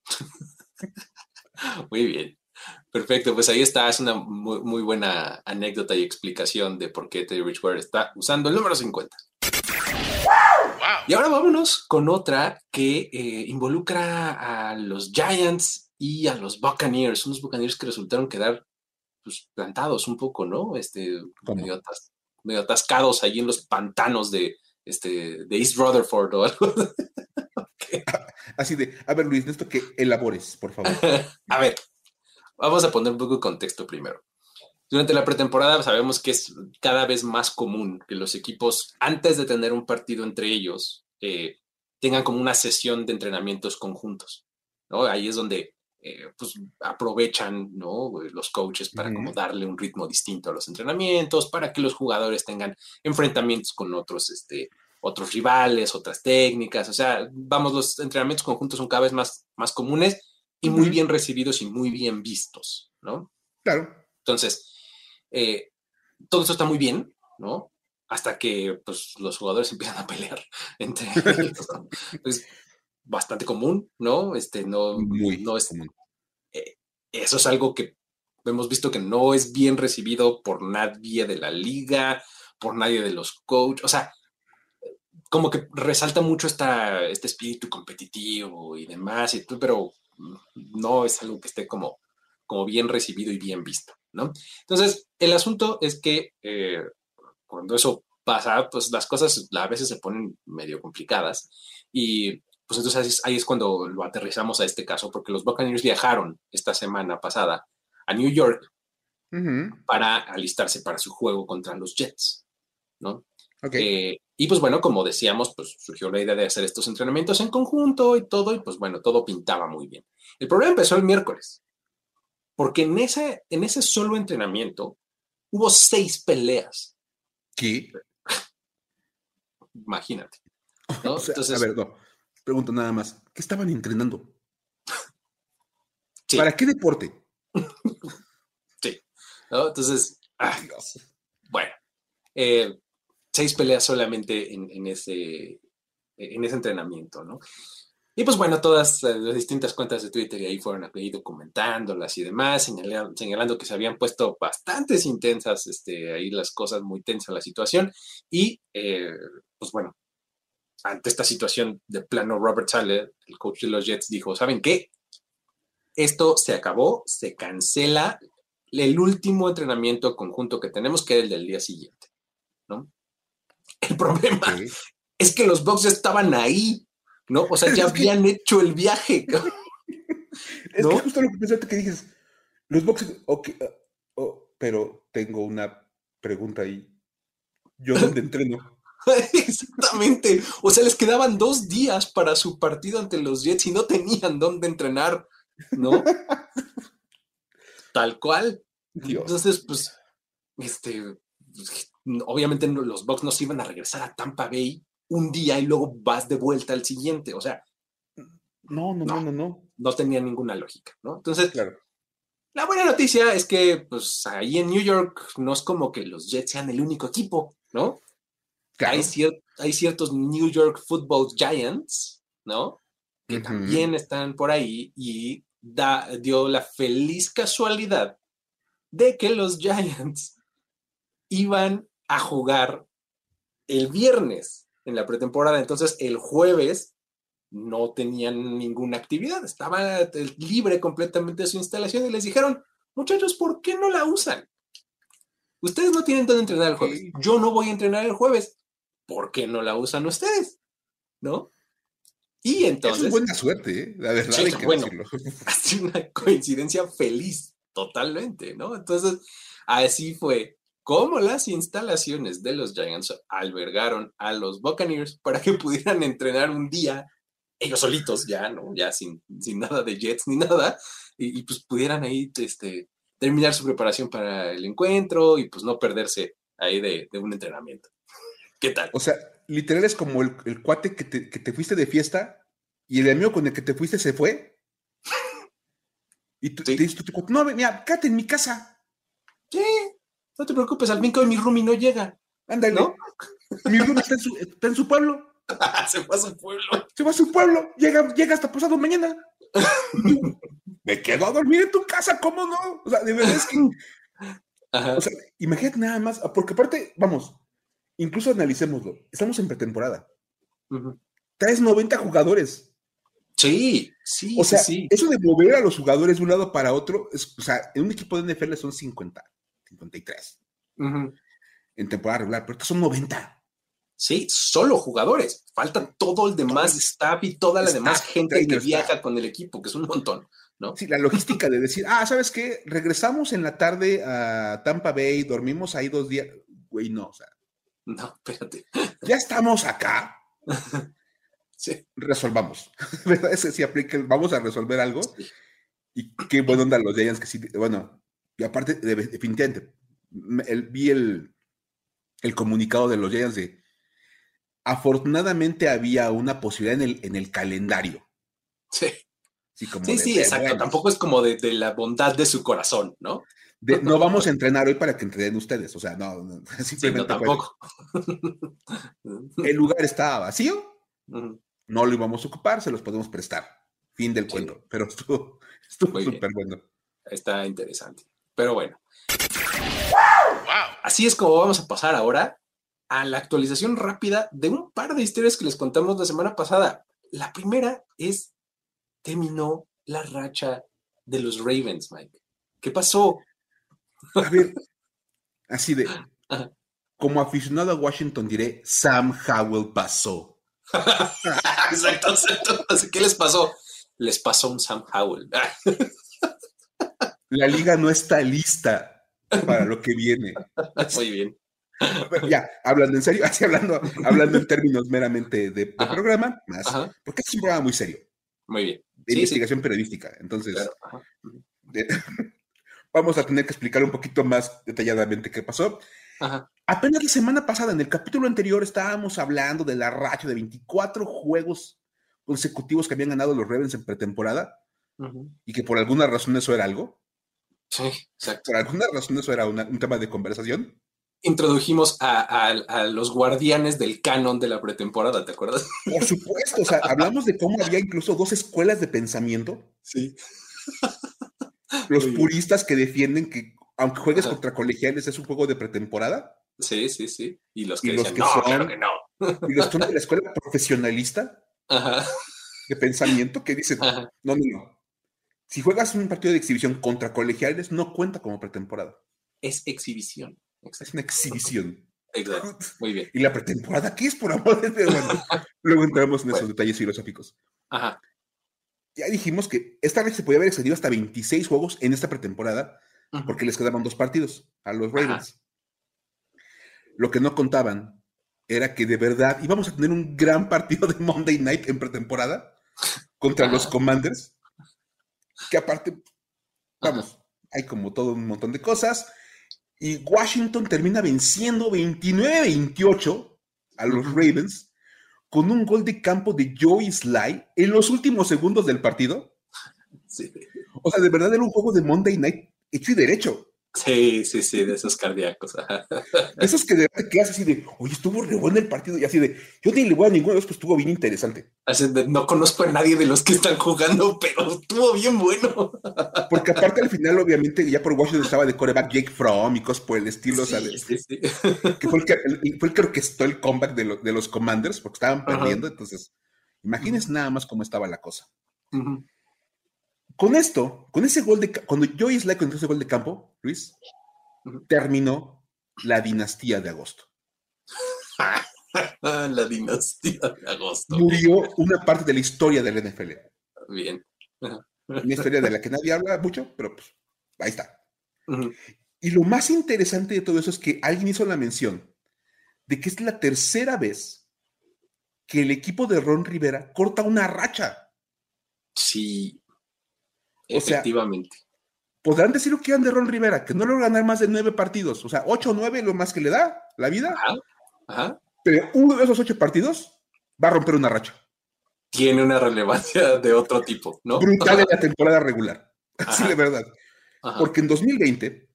Muy bien. Perfecto, pues ahí está, es una muy, buena anécdota y explicación de por qué Teddy Bridgewater está usando el número 50. Y ahora vámonos con otra que eh, involucra a los Giants y a los Buccaneers, unos Buccaneers que resultaron quedar pues, plantados un poco, ¿no? Este, medio, medio, atascados allí en los pantanos de, este, de East Rutherford o algo. Así de, a ver Luis, esto que elabores, por favor. a ver, vamos a poner un poco de contexto primero. Durante la pretemporada sabemos que es cada vez más común que los equipos, antes de tener un partido entre ellos, eh, tengan como una sesión de entrenamientos conjuntos. ¿no? Ahí es donde eh, pues, aprovechan ¿no? los coaches para como darle un ritmo distinto a los entrenamientos, para que los jugadores tengan enfrentamientos con otros, este, otros rivales, otras técnicas. O sea, vamos, los entrenamientos conjuntos son cada vez más, más comunes y muy bien recibidos y muy bien vistos, ¿no? Claro. Entonces, eh, todo eso está muy bien, ¿no? Hasta que pues, los jugadores empiezan a pelear entre ellos. Pues, bastante común, ¿no? Este, no, Muy no es, eh, eso es algo que hemos visto que no es bien recibido por nadie de la liga, por nadie de los coaches, o sea, como que resalta mucho esta, este espíritu competitivo y demás, y pero no es algo que esté como, como bien recibido y bien visto, ¿no? Entonces, el asunto es que eh, cuando eso pasa, pues las cosas a veces se ponen medio complicadas y pues entonces ahí es cuando lo aterrizamos a este caso, porque los Buccaneers viajaron esta semana pasada a New York para alistarse para su juego contra los Jets, ¿no? Eh, y pues bueno, como decíamos, pues surgió la idea de hacer estos entrenamientos en conjunto y todo, y pues bueno, todo pintaba muy bien. El problema empezó el miércoles, porque en ese, en ese solo entrenamiento hubo seis peleas. ¿Qué? Imagínate. Entonces, a ver, no. Pregunto nada más, ¿qué estaban entrenando? ¿Para qué deporte? sí. Entonces, ah, bueno, eh, seis peleas solamente en, ese, en ese entrenamiento, ¿no? Y pues bueno, todas las distintas cuentas de Twitter y ahí fueron ahí documentándolas y demás, señalando, que se habían puesto bastantes intensas, este, ahí las cosas muy tensas la situación. Y eh, pues bueno, ante esta situación de plano, Robert Sale, el coach de los Jets, dijo, ¿saben qué? Esto se acabó, se cancela el último entrenamiento conjunto que tenemos, que era el del día siguiente, ¿no? El problema es que los Bucks estaban ahí, ¿no? O sea, ya habían hecho el viaje. Es que justo lo que pensaste que dices, los Bucks, ok, uh, pero tengo una pregunta ahí. ¿Yo dónde entreno? Exactamente. O sea, les quedaban dos días para su partido ante los Jets y no tenían dónde entrenar, ¿no? Tal cual. Entonces, pues, este, obviamente los Bucks no se iban a regresar a Tampa Bay un día y luego vas de vuelta al siguiente. O sea, no, no, no, no, no. No tenía ninguna lógica, ¿no? Entonces, claro. la buena noticia es que, pues, ahí en New York no es como que los Jets sean el único equipo, ¿no? Hay, ciertos New York Football Giants, ¿no? Que también están por ahí y da, dio la feliz casualidad de que los Giants iban a jugar el viernes en la pretemporada. Entonces, el jueves no tenían ninguna actividad, estaba libre completamente de su instalación y les dijeron, muchachos, ¿por qué no la usan? Ustedes no tienen dónde entrenar el jueves. Yo no voy a entrenar el jueves. ¿por qué no la usan ustedes? ¿No? Y entonces. Es buena suerte, ¿eh? la verdad. ha sido una coincidencia feliz, totalmente, ¿no? Entonces, así fue como las instalaciones de los Giants albergaron a los Buccaneers para que pudieran entrenar un día ellos solitos ya, ¿no? Ya sin, sin nada de Jets ni nada, y, pues pudieran ahí este, terminar su preparación para el encuentro y pues no perderse ahí de, un entrenamiento. ¿Qué tal? O sea, literal es como el, cuate que te, que te, fuiste de fiesta y el amigo con el que te fuiste se fue. Y tú te dices, no, mira, quédate en mi casa. Sí, no te preocupes, al fin que mi roomie no llega. Ándale. ¿No? Mi roomie está en su, está en su pueblo. se fue a su pueblo. Se va a su pueblo. Llega, llega hasta pasado mañana. Me quedo a dormir en tu casa, ¿cómo no? O sea, de verdad es que. O sea, imagínate nada más, porque aparte, vamos, incluso analicémoslo. Estamos en pretemporada. Traes 90 jugadores. Sí, sí, o sea, sí, Eso de mover a los jugadores de un lado para otro, es, o sea, en un equipo de NFL son 50, 53. En temporada regular, pero estos son 90. Sí, solo jugadores. Falta todo el demás staff y toda la demás gente que viaja con el equipo, que es un montón, ¿no? Sí, la logística de decir, ah, ¿sabes qué? Regresamos en la tarde a Tampa Bay, dormimos ahí dos días. Güey, no, o sea. No, espérate. Ya estamos acá. Sí. Resolvamos. ¿Verdad? Ese sí aplica, vamos a resolver algo. Y qué bueno onda los Giants que sí, bueno, y aparte, definitivamente, el, vi el, el comunicado de los Giants de afortunadamente había una posibilidad en el, en el calendario. Sí. Sí, sí, exacto. Tampoco es como de, la bondad de su corazón, ¿no? no vamos a entrenar hoy para que entrenen ustedes. O sea, no, simplemente. tampoco. el lugar estaba vacío, no lo íbamos a ocupar, se los podemos prestar. Fin del cuento. Pero estuvo súper bueno. Está interesante. Pero bueno. Así es como vamos a pasar ahora a la actualización rápida de un par de historias que les contamos la semana pasada. La primera es, terminó la racha de los Ravens, Mike. ¿Qué pasó? A ver, así de, como aficionado a Washington diré, Sam Howell pasó. exacto, exacto. Así, ¿qué les pasó? Les pasó un Sam Howell. la liga no está lista para lo que viene. Muy bien ya, hablando en serio, así hablando, hablando en términos meramente de, programa, más, porque es un programa muy serio. Muy bien. De investigación periodística. Entonces, vamos a tener que explicar un poquito más detalladamente qué pasó. Apenas la semana pasada, en el capítulo anterior, estábamos hablando de la racha de 24 juegos consecutivos que habían ganado los Ravens en pretemporada y que por alguna razón eso era algo. Sí, exacto. Por alguna razón eso era un tema de conversación introdujimos a, los guardianes del canon de la pretemporada, ¿te acuerdas? Por supuesto, o sea, hablamos de cómo había incluso dos escuelas de pensamiento. Sí. Los puristas que defienden que aunque juegues contra colegiales es un juego de pretemporada. Sí, sí, sí. Y los que, dicen, no, son, que no. Y los que son de la escuela profesionalista de pensamiento que dicen, no, no, no. Si juegas un partido de exhibición contra colegiales, no cuenta como pretemporada. Es exhibición. Es una exhibición. Exacto. Muy bien. ¿Y la pretemporada qué es, por amor de Dios? Bueno, luego entramos en esos detalles filosóficos. Ajá. Ya dijimos que esta vez se podía haber excedido hasta 26 juegos en esta pretemporada, porque les quedaban dos partidos a los Ravens. Lo que no contaban era que de verdad íbamos a tener un gran partido de Monday Night en pretemporada contra los Commanders, que aparte, vamos, hay como todo un montón de cosas y Washington termina venciendo 29-28 a los Ravens con un gol de campo de Joey Sly en los últimos segundos del partido. O sea, de verdad era un juego de Monday Night hecho y derecho. Sí, sí, sí, de esos cardíacos. esos que de repente quedas así de, oye, estuvo re bueno el partido y así de, yo ni le voy a ninguno de los que estuvo bien interesante. no conozco a nadie de los que están jugando, pero estuvo bien bueno. Porque aparte al final, obviamente, ya por Washington estaba de coreback Jake Fromm y cosas por el estilo, ¿sabes? Sí, sí. Que fue el que, fue el que orquestó el comeback de, de los Commanders porque estaban perdiendo, entonces, imagínense nada más cómo estaba la cosa. Con esto, con ese gol de cuando Joey Sly con ese gol de campo, Luis, terminó la dinastía de agosto. la dinastía de agosto. Murió una parte de la historia del NFL. Bien. Una historia de la que nadie habla mucho, pero pues ahí está. Y lo más interesante de todo eso es que alguien hizo la mención de que es la tercera vez que el equipo de Ron Rivera corta una racha. Sí, efectivamente. podrán decir lo que quieran de Ron Rivera, que no logra ganar más de nueve partidos, o sea, ocho o nueve lo más que le da la vida. Ajá, Pero uno de esos ocho partidos va a romper una racha. Tiene una relevancia de otro tipo, ¿no? Brutal en la temporada regular. Así de verdad. Porque en 2020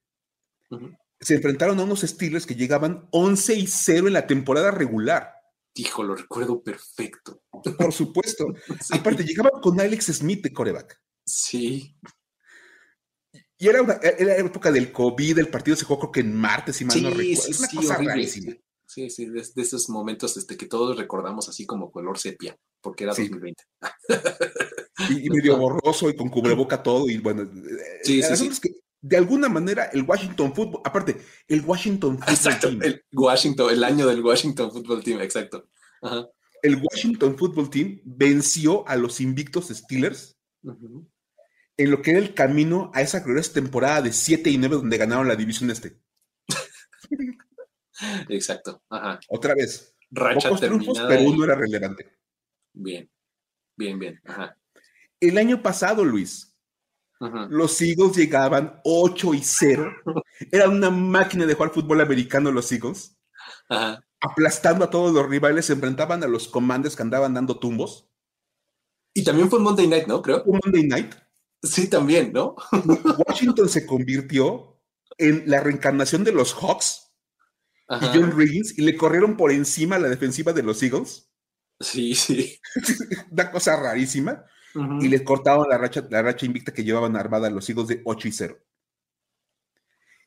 se enfrentaron a unos Steelers que llegaban 11 y 0 en la temporada regular. Hijo, lo recuerdo perfecto. Por supuesto. Aparte, llegaban con Alex Smith de coreback. Sí. Y era, una, era la época del COVID, el partido se jugó creo que en martes, si mal no recuerdo. Sí, es una cosa rarísima. Sí, sí, de, esos momentos este, que todos recordamos así como color sepia, porque era 2020. y, medio borroso y con cubreboca todo, y bueno. Sí, sí, sí. Que de alguna manera el Washington Football, aparte, el Washington Football exacto, Team. El Washington, el año del Washington Football Team, exacto. El Washington Football Team venció a los invictos Steelers en lo que era el camino a esa gloriosa temporada de 7 y 9 donde ganaron la división este. Exacto. Otra vez. Racha pocos triunfos, pero uno era relevante. Bien, bien, bien. El año pasado, Luis, los Eagles llegaban 8 y 0. Era una máquina de jugar fútbol americano los Eagles. Aplastando a todos los rivales, se enfrentaban a los comandos que andaban dando tumbos. Y también fue Monday Night, ¿no? Creo. Monday Night. Sí, también, ¿no? Washington se convirtió en la reencarnación de los Hawks y John Riggins y le corrieron por encima a la defensiva de los Eagles. Sí, sí. Una cosa rarísima y les cortaban la racha, la racha invicta que llevaban armada los hijos de 8 y 0.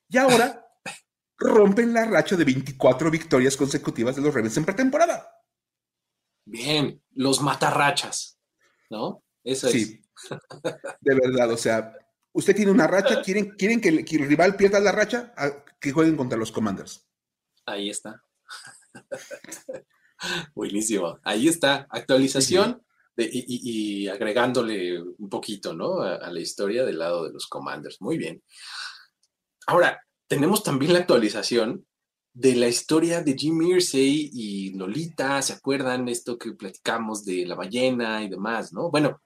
Y ahora rompen la racha de 24 victorias consecutivas de los Ravens en pretemporada. Bien, los matarrachas, ¿no? Eso sí, de verdad, o sea, usted tiene una racha, quieren, quieren que, el, rival pierda la racha, que jueguen contra los Commanders. Ahí está. Buenísimo. Ahí está. Actualización y, agregándole un poquito, ¿no? A, la historia del lado de los Commanders. Muy bien. Ahora, tenemos también la actualización de la historia de Jim Irsay y Lolita, ¿se acuerdan esto que platicamos de la ballena y demás, no? Bueno,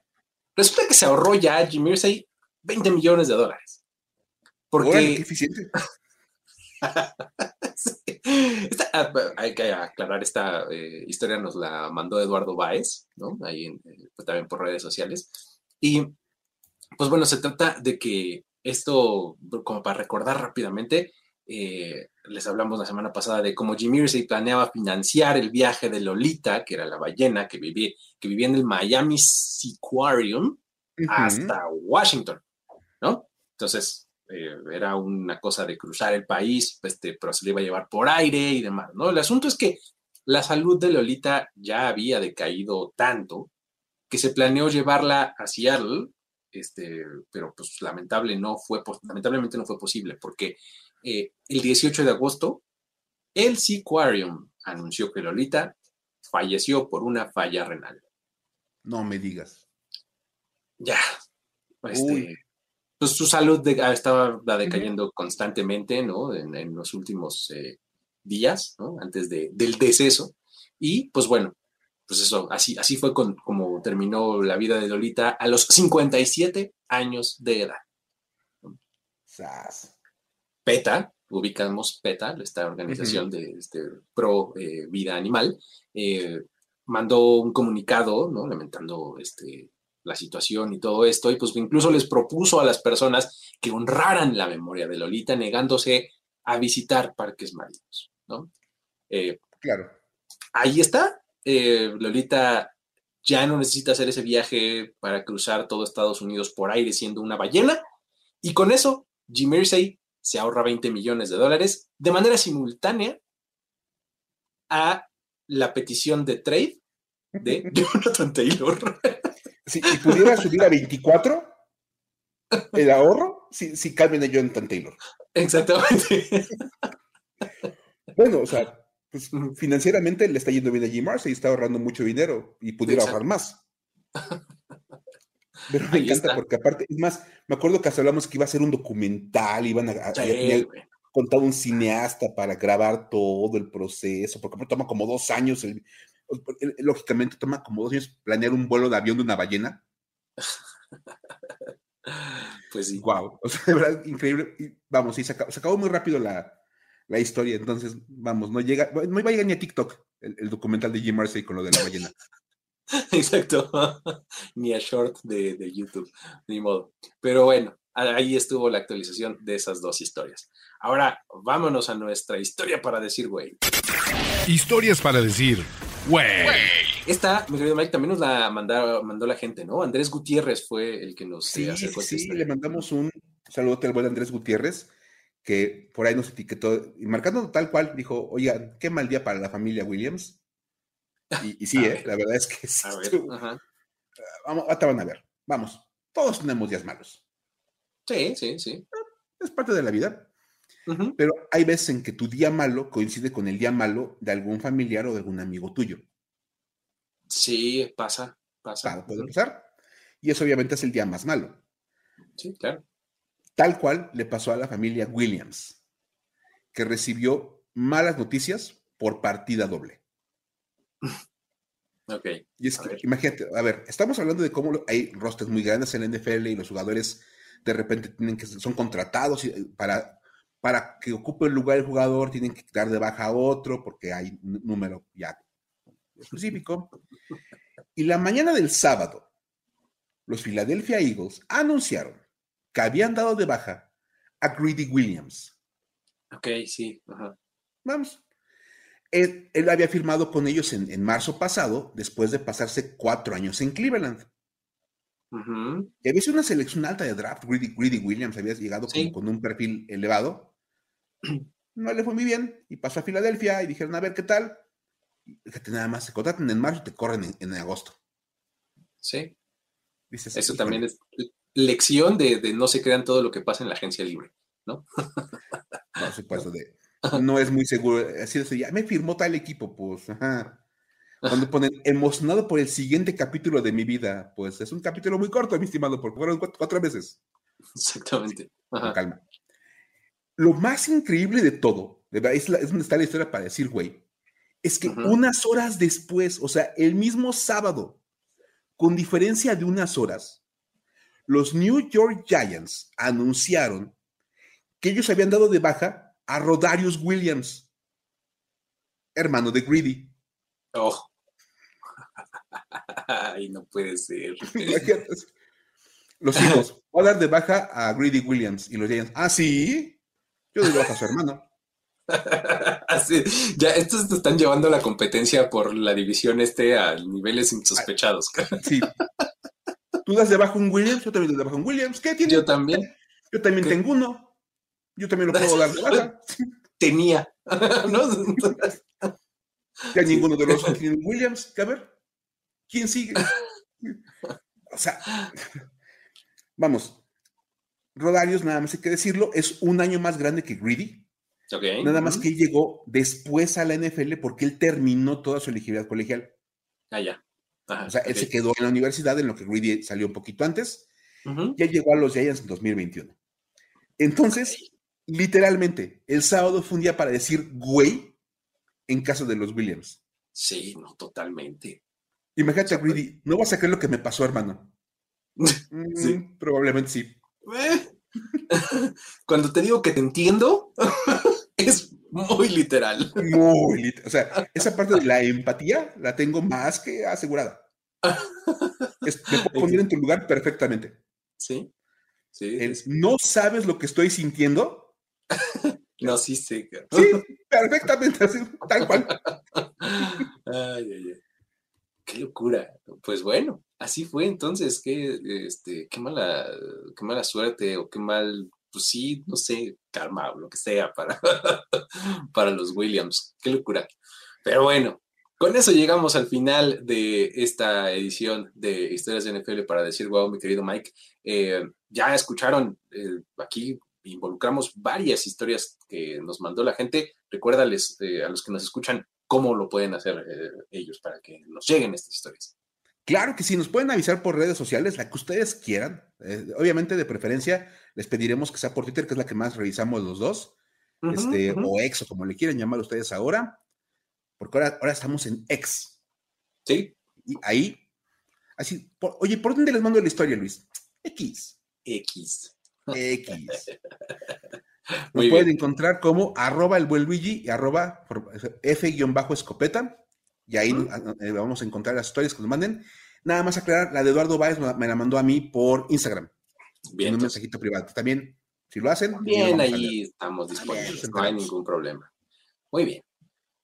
resulta que se ahorró ya Jim Irsay 20 millones de dólares. Porque... qué eficiente. Ah, hay que aclarar, esta eh, historia nos la mandó Eduardo Báez, ¿no? Ahí eh, pues, también por redes sociales. Y pues bueno, se trata de que esto, como para recordar rápidamente, eh, les hablamos la semana pasada de cómo Jim Irsay planeaba financiar el viaje de Lolita, que era la ballena que vivía, que vivía en el Miami Seaquarium, hasta Washington, ¿no? Entonces, eh, era una cosa de cruzar el país, este, pero se le iba a llevar por aire y demás, ¿no? El asunto es que la salud de Lolita ya había decaído tanto que se planeó llevarla a Seattle, este, pero pues lamentable no fue, lamentablemente no fue posible, porque eh, el 18 de agosto, el Seaquarium anunció que Lolita falleció por una falla renal. No me digas. Ya. Este, pues su salud ah, estaba decayendo constantemente, ¿no? En, los últimos eh, días, ¿no? Antes de, del deceso. Y pues bueno, pues eso, así, así fue como terminó la vida de Lolita a los 57 años de edad. PETA, ubicamos PETA, esta organización de este, pro eh, vida animal, eh, mandó un comunicado, ¿no? Lamentando este, la situación y todo esto, y pues incluso les propuso a las personas que honraran la memoria de Lolita negándose a visitar parques marinos, ¿no? Eh, claro. Ahí está. Eh, Lolita ya no necesita hacer ese viaje para cruzar todo Estados Unidos por aire siendo una ballena, y con eso Jim Irsay se ahorra 20 millones de dólares de manera simultánea a la petición de trade de Jonathan Taylor. si, pudiera subir a 24 el ahorro, si, si cambian a Jonathan Taylor. Exactamente. Bueno, o sea, pues financieramente le está yendo bien a Jim Marcy y está ahorrando mucho dinero y pudiera ahorrar más. Pero me encanta porque aparte, es más, me acuerdo que hasta hablamos que iba a ser un documental, iban a, contar un cineasta para grabar todo el proceso, porque toma como dos años, lógicamente toma como dos años planear un vuelo de avión de una ballena. pues sí. Wow, o sea, de verdad, increíble. Y vamos, sí, se acabó, muy rápido la, historia, entonces, vamos, no llega, no iba a llegar ni a TikTok el, documental de Jim Marcy con lo de la ballena. Exacto, ni a short de, YouTube, ni modo. Pero bueno, ahí estuvo la actualización de esas dos historias. Ahora, vámonos a nuestra historia para decir, güey. Historias para decir, güey. Esta, mi querido Mike, también nos la mandó la gente, ¿no? Andrés Gutiérrez fue el que nos sí, acercó Sí, sí, le mandamos un saludo al buen Andrés Gutiérrez, que por ahí nos etiquetó, y marcando tal cual, dijo, oigan, qué mal día para la familia Williams. Y, sí, eh, la verdad es que sí. Vamos, ahora van a ver. Vamos, todos tenemos días malos. Sí, sí, sí. Es parte de la vida. Pero hay veces en que tu día malo coincide con el día malo de algún familiar o de algún amigo tuyo. Sí, pasa, pasa. puede pasar. Y eso obviamente es el día más malo. Sí, claro. Tal cual le pasó a la familia Williams, que recibió malas noticias por partida doble. Ok. Y es que, imagínate, a ver, estamos hablando de cómo hay rosters muy grandes en la NFL y los jugadores de repente tienen que son contratados eh, para, para que ocupe el lugar el jugador, tienen que dar de baja a otro porque hay un número ya específico. Y la mañana del sábado, los Philadelphia Eagles anunciaron que habían dado de baja a Greedy Williams. Ok, sí. Vamos. Él, había firmado con ellos en, marzo pasado, después de pasarse cuatro años en Cleveland. Y había sido una selección alta de draft. Greedy, Williams había llegado con, un perfil elevado. No le fue muy bien y pasó a Filadelfia y dijeron, a ver qué tal. Fíjate, nada más, se contratan en marzo y te corren en, agosto. Sí. Eso también es lección de, no se crean todo lo que pasa en la agencia libre, ¿no? Por supuesto, de, no es muy seguro. Así de, ya me firmó tal equipo, pues, ajá. Cuando ponen emocionado por el siguiente capítulo de mi vida, pues es un capítulo muy corto, mi estimado, porque fueron cuatro, veces. Exactamente. Con calma. Lo más increíble de todo, es, es donde está la historia para decir, güey, es que unas horas después, o sea, el mismo sábado, con diferencia de unas horas, los New York Giants anunciaron que ellos habían dado de baja a Rodarius Williams, hermano de Greedy. Oh. Ay, no puede ser. los hijos, voy a dar de baja a Greedy Williams y los Giants. Ah, sí, yo doy de baja a su hermano. Así, ya estos te están llevando la competencia por la división este a niveles insospechados. Sí. Tú das debajo un Williams, yo también doy debajo un Williams. ¿Qué tiene? Yo también. Yo también tengo uno. Yo también lo puedo dar de baja. Tenía. Ya ninguno de los dos tiene Williams. A ver, ¿quién sigue? O sea, vamos. Rodarius, nada más hay que decirlo, es un año más grande que Greedy. Nada más que él llegó después a la NFL porque él terminó toda su elegibilidad colegial. Ah, ya. O sea, él se quedó en la universidad, en lo que Greedy salió un poquito antes. Ya llegó a los Giants en 2021. Entonces, literalmente, el sábado fue un día para decir güey en caso de los Williams. Sí, no, totalmente. Imagínate a Greedy, no vas a creer lo que me pasó, hermano. Mm, probablemente sí. Eh. Cuando te digo que te entiendo, muy literal. Muy literal. O sea, esa parte de la empatía la tengo más que asegurada. me puedo poner en tu lugar perfectamente. Sí. Sí. ¿No sabes lo que estoy sintiendo? no, sí sé. Sí, perfectamente, así, tal cual. Ay, ay, ay. Qué locura. Pues bueno, así fue entonces. Qué, este, qué mala, qué mala suerte o qué mal pues sí, no sé, karma o lo que sea para, para los Williams. Qué locura. Pero bueno, con eso llegamos al final de esta edición de Historias de NFL para decir, wow, mi querido Mike. Eh, ya escucharon, eh, aquí involucramos varias historias que nos mandó la gente. Recuérdales eh, a los que nos escuchan cómo lo pueden hacer ellos para que nos lleguen estas historias. Claro que sí, nos pueden avisar por redes sociales, la que ustedes quieran. Eh, obviamente, de preferencia, les pediremos que sea por Twitter, que es la que más revisamos los dos. este, O X, o como le quieran llamar ustedes ahora. Porque ahora, ahora estamos en X. Sí. Y ahí, así, oye, ¿por dónde les mando la historia, Luis? X. X. X. Nos pueden encontrar como arroba el buen Luigi y arroba F-escopeta. Y ahí eh, vamos a encontrar las historias que nos manden. Nada más aclarar, la de Eduardo Báez me la mandó a mí por Instagram. Bien. En un mensajito privado. También, si lo hacen. Bien, ahí estamos disponibles. no hay ningún problema. Muy bien.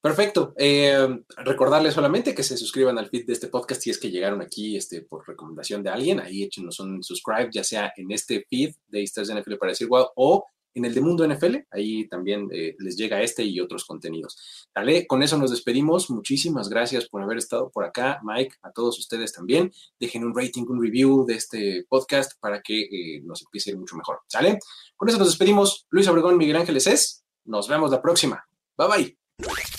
Perfecto. Eh, recordarles solamente que se suscriban al feed de este podcast si es que llegaron aquí este, por recomendación de alguien. Ahí échenos un subscribe, ya sea en este feed de Historias de NFL para decir wow o en el de Mundo NFL, ahí también eh, les llega este y otros contenidos. Dale, con eso nos despedimos. Muchísimas gracias por haber estado por acá, Mike, a todos ustedes también. Dejen un rating, un review de este podcast para que eh, nos empiece a ir mucho mejor. ¿Sale? Con eso nos despedimos. Luis Obregón, Miguel Ángeles es. Nos vemos la próxima. Bye bye.